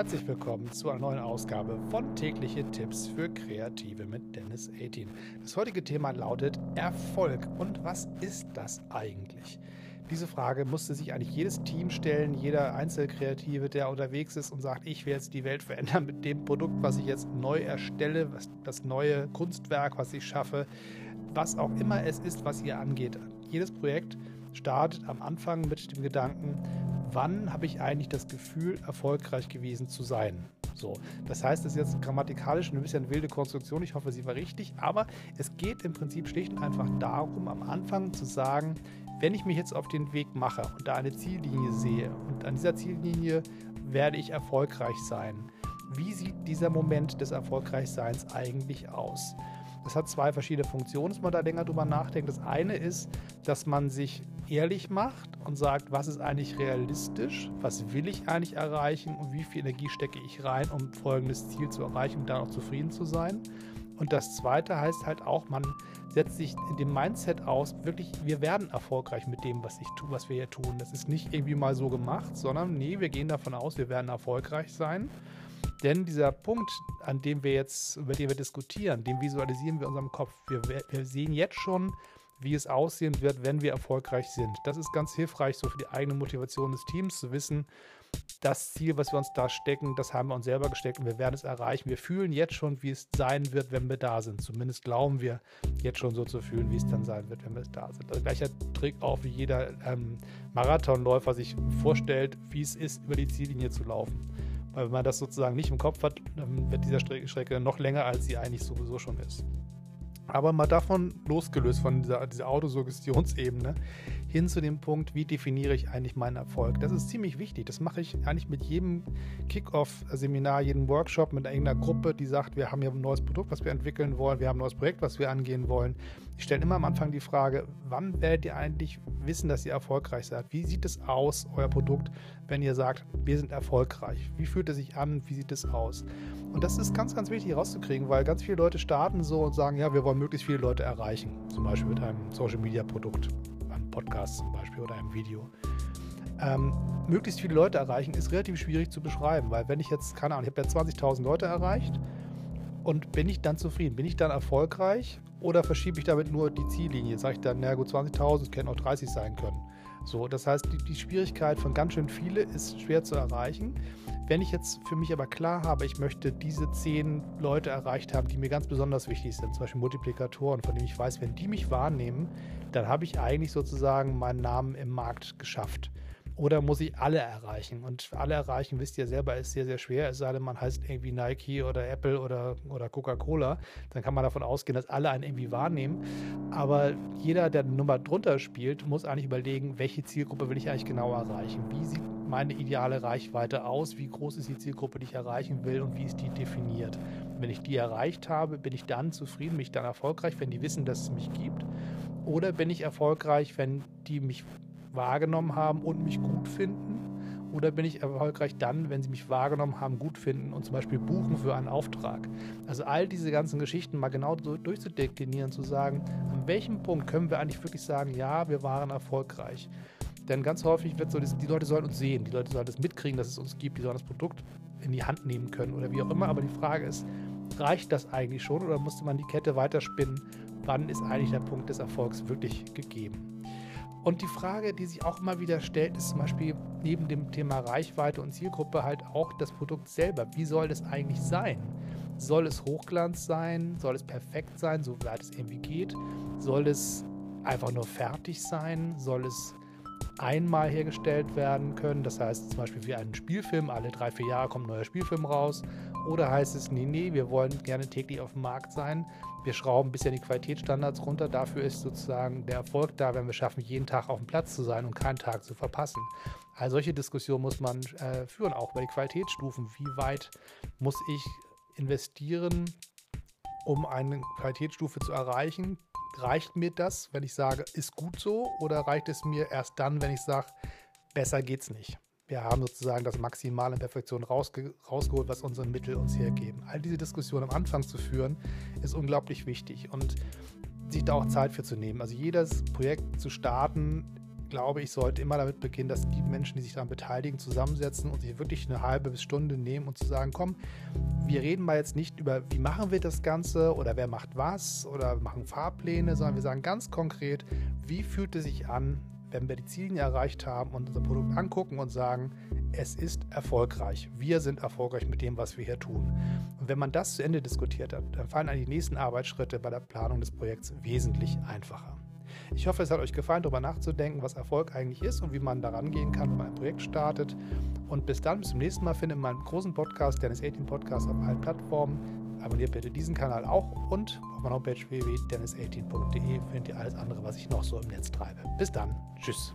Herzlich willkommen zu einer neuen Ausgabe von Tägliche Tipps für Kreative mit Dennis 18. Das heutige Thema lautet Erfolg. Und was ist das eigentlich? Diese Frage musste sich eigentlich jedes Team stellen, jeder Einzelkreative, der unterwegs ist und sagt, ich will jetzt die Welt verändern mit dem Produkt, was ich jetzt neu erstelle, das neue Kunstwerk, was ich schaffe, was auch immer es ist, was ihr angeht. Jedes Projekt startet am Anfang mit dem Gedanken, wann habe ich eigentlich das Gefühl, erfolgreich gewesen zu sein? So, das heißt, es ist jetzt grammatikalisch ein bisschen wilde Konstruktion. Ich hoffe, sie war richtig, aber es geht im Prinzip schlicht und einfach darum, am Anfang zu sagen, wenn ich mich jetzt auf den Weg mache und da eine Ziellinie sehe und an dieser Ziellinie werde ich erfolgreich sein, wie sieht dieser Moment des Erfolgreichseins eigentlich aus? Das hat zwei verschiedene Funktionen, dass man da länger drüber nachdenkt. Das eine ist, dass man sich ehrlich macht und sagt, was ist eigentlich realistisch, was will ich eigentlich erreichen und wie viel Energie stecke ich rein, um folgendes Ziel zu erreichen, um dann auch zufrieden zu sein. Und das zweite heißt halt auch, man setzt sich in dem Mindset aus, wirklich, wir werden erfolgreich mit dem, was, ich tu, was wir hier tun. Das ist nicht irgendwie mal so gemacht, sondern nee, wir gehen davon aus, wir werden erfolgreich sein. Denn dieser Punkt, an dem wir jetzt, über den wir diskutieren, den visualisieren wir in unserem Kopf. Wir, wir sehen jetzt schon, wie es aussehen wird, wenn wir erfolgreich sind. Das ist ganz hilfreich, so für die eigene Motivation des Teams zu wissen, das Ziel, was wir uns da stecken, das haben wir uns selber gesteckt und wir werden es erreichen. Wir fühlen jetzt schon, wie es sein wird, wenn wir da sind. Zumindest glauben wir jetzt schon so zu fühlen, wie es dann sein wird, wenn wir da sind. Also gleicher Trick auch, wie jeder ähm, Marathonläufer sich vorstellt, wie es ist, über die Ziellinie zu laufen. Weil wenn man das sozusagen nicht im Kopf hat, dann wird diese Strecke noch länger, als sie eigentlich sowieso schon ist. Aber mal davon losgelöst, von dieser, dieser Autosuggestionsebene, hin zu dem Punkt, wie definiere ich eigentlich meinen Erfolg. Das ist ziemlich wichtig. Das mache ich eigentlich mit jedem Kick-Off-Seminar, jedem Workshop mit irgendeiner Gruppe, die sagt, wir haben hier ein neues Produkt, was wir entwickeln wollen, wir haben ein neues Projekt, was wir angehen wollen. Ich stelle immer am Anfang die Frage, wann werdet ihr eigentlich wissen, dass ihr erfolgreich seid? Wie sieht es aus, euer Produkt, wenn ihr sagt, wir sind erfolgreich? Wie fühlt es sich an? Wie sieht es aus? Und das ist ganz, ganz wichtig herauszukriegen, weil ganz viele Leute starten so und sagen, ja, wir wollen möglichst viele Leute erreichen. Zum Beispiel mit einem Social-Media-Produkt, Podcast zum Beispiel oder einem Video. Ähm, möglichst viele Leute erreichen ist relativ schwierig zu beschreiben, weil wenn ich jetzt, keine Ahnung, ich habe ja 20.000 Leute erreicht und bin ich dann zufrieden? Bin ich dann erfolgreich oder verschiebe ich damit nur die Ziellinie? Sage ich dann, na gut, 20.000, es können auch 30 sein können. So, das heißt, die, die Schwierigkeit von ganz schön viele ist schwer zu erreichen. Wenn ich jetzt für mich aber klar habe, ich möchte diese zehn Leute erreicht haben, die mir ganz besonders wichtig sind, zum Beispiel Multiplikatoren, von denen ich weiß, wenn die mich wahrnehmen, dann habe ich eigentlich sozusagen meinen Namen im Markt geschafft. Oder muss ich alle erreichen? Und alle erreichen, wisst ihr selber, ist sehr, sehr schwer. Es sei denn, man heißt irgendwie Nike oder Apple oder, oder Coca-Cola. Dann kann man davon ausgehen, dass alle einen irgendwie wahrnehmen. Aber jeder, der eine Nummer drunter spielt, muss eigentlich überlegen, welche Zielgruppe will ich eigentlich genau erreichen? Wie sieht meine ideale Reichweite aus? Wie groß ist die Zielgruppe, die ich erreichen will und wie ist die definiert? Wenn ich die erreicht habe, bin ich dann zufrieden, bin ich dann erfolgreich, wenn die wissen, dass es mich gibt? Oder bin ich erfolgreich, wenn die mich wahrgenommen haben und mich gut finden? Oder bin ich erfolgreich dann, wenn sie mich wahrgenommen haben, gut finden und zum Beispiel buchen für einen Auftrag? Also all diese ganzen Geschichten mal genau durchzudeklinieren, zu sagen, an welchem Punkt können wir eigentlich wirklich sagen, ja, wir waren erfolgreich. Denn ganz häufig wird so, die Leute sollen uns sehen, die Leute sollen das mitkriegen, dass es uns gibt, die sollen das Produkt in die Hand nehmen können oder wie auch immer. Aber die Frage ist, reicht das eigentlich schon oder musste man die Kette weiterspinnen? Wann ist eigentlich der Punkt des Erfolgs wirklich gegeben? Und die Frage, die sich auch immer wieder stellt, ist zum Beispiel neben dem Thema Reichweite und Zielgruppe halt auch das Produkt selber. Wie soll das eigentlich sein? Soll es Hochglanz sein? Soll es perfekt sein, soweit es irgendwie geht? Soll es einfach nur fertig sein? Soll es einmal hergestellt werden können. Das heißt zum Beispiel wie einen Spielfilm, alle drei, vier Jahre kommt ein neuer Spielfilm raus. Oder heißt es, nee, nee, wir wollen gerne täglich auf dem Markt sein. Wir schrauben ein bisschen die Qualitätsstandards runter. Dafür ist sozusagen der Erfolg da, wenn wir schaffen, jeden Tag auf dem Platz zu sein und keinen Tag zu verpassen. Also solche Diskussionen muss man äh, führen, auch bei den Qualitätsstufen. Wie weit muss ich investieren, um eine Qualitätsstufe zu erreichen, reicht mir das, wenn ich sage, ist gut so, oder reicht es mir erst dann, wenn ich sage, besser geht's nicht? Wir haben sozusagen das Maximale in Perfektion rausge rausgeholt, was unsere Mittel uns hergeben. All diese Diskussionen am Anfang zu führen, ist unglaublich wichtig und sich da auch Zeit für zu nehmen. Also jedes Projekt zu starten, glaube ich, sollte immer damit beginnen, dass die Menschen, die sich daran beteiligen, zusammensetzen und sich wirklich eine halbe bis Stunde nehmen und zu sagen, komm, wir reden mal jetzt nicht über, wie machen wir das Ganze oder wer macht was oder machen Fahrpläne, sondern wir sagen ganz konkret, wie fühlt es sich an, wenn wir die Ziele erreicht haben und unser Produkt angucken und sagen, es ist erfolgreich. Wir sind erfolgreich mit dem, was wir hier tun. Und wenn man das zu Ende diskutiert hat, dann fallen die nächsten Arbeitsschritte bei der Planung des Projekts wesentlich einfacher. Ich hoffe, es hat euch gefallen, darüber nachzudenken, was Erfolg eigentlich ist und wie man daran gehen kann, wenn man ein Projekt startet. Und bis dann, bis zum nächsten Mal, findet meinen großen Podcast, Dennis 18 Podcast, auf allen Plattformen. Abonniert bitte diesen Kanal auch und auf meiner Homepage www.dennis18.de findet ihr alles andere, was ich noch so im Netz treibe. Bis dann. Tschüss.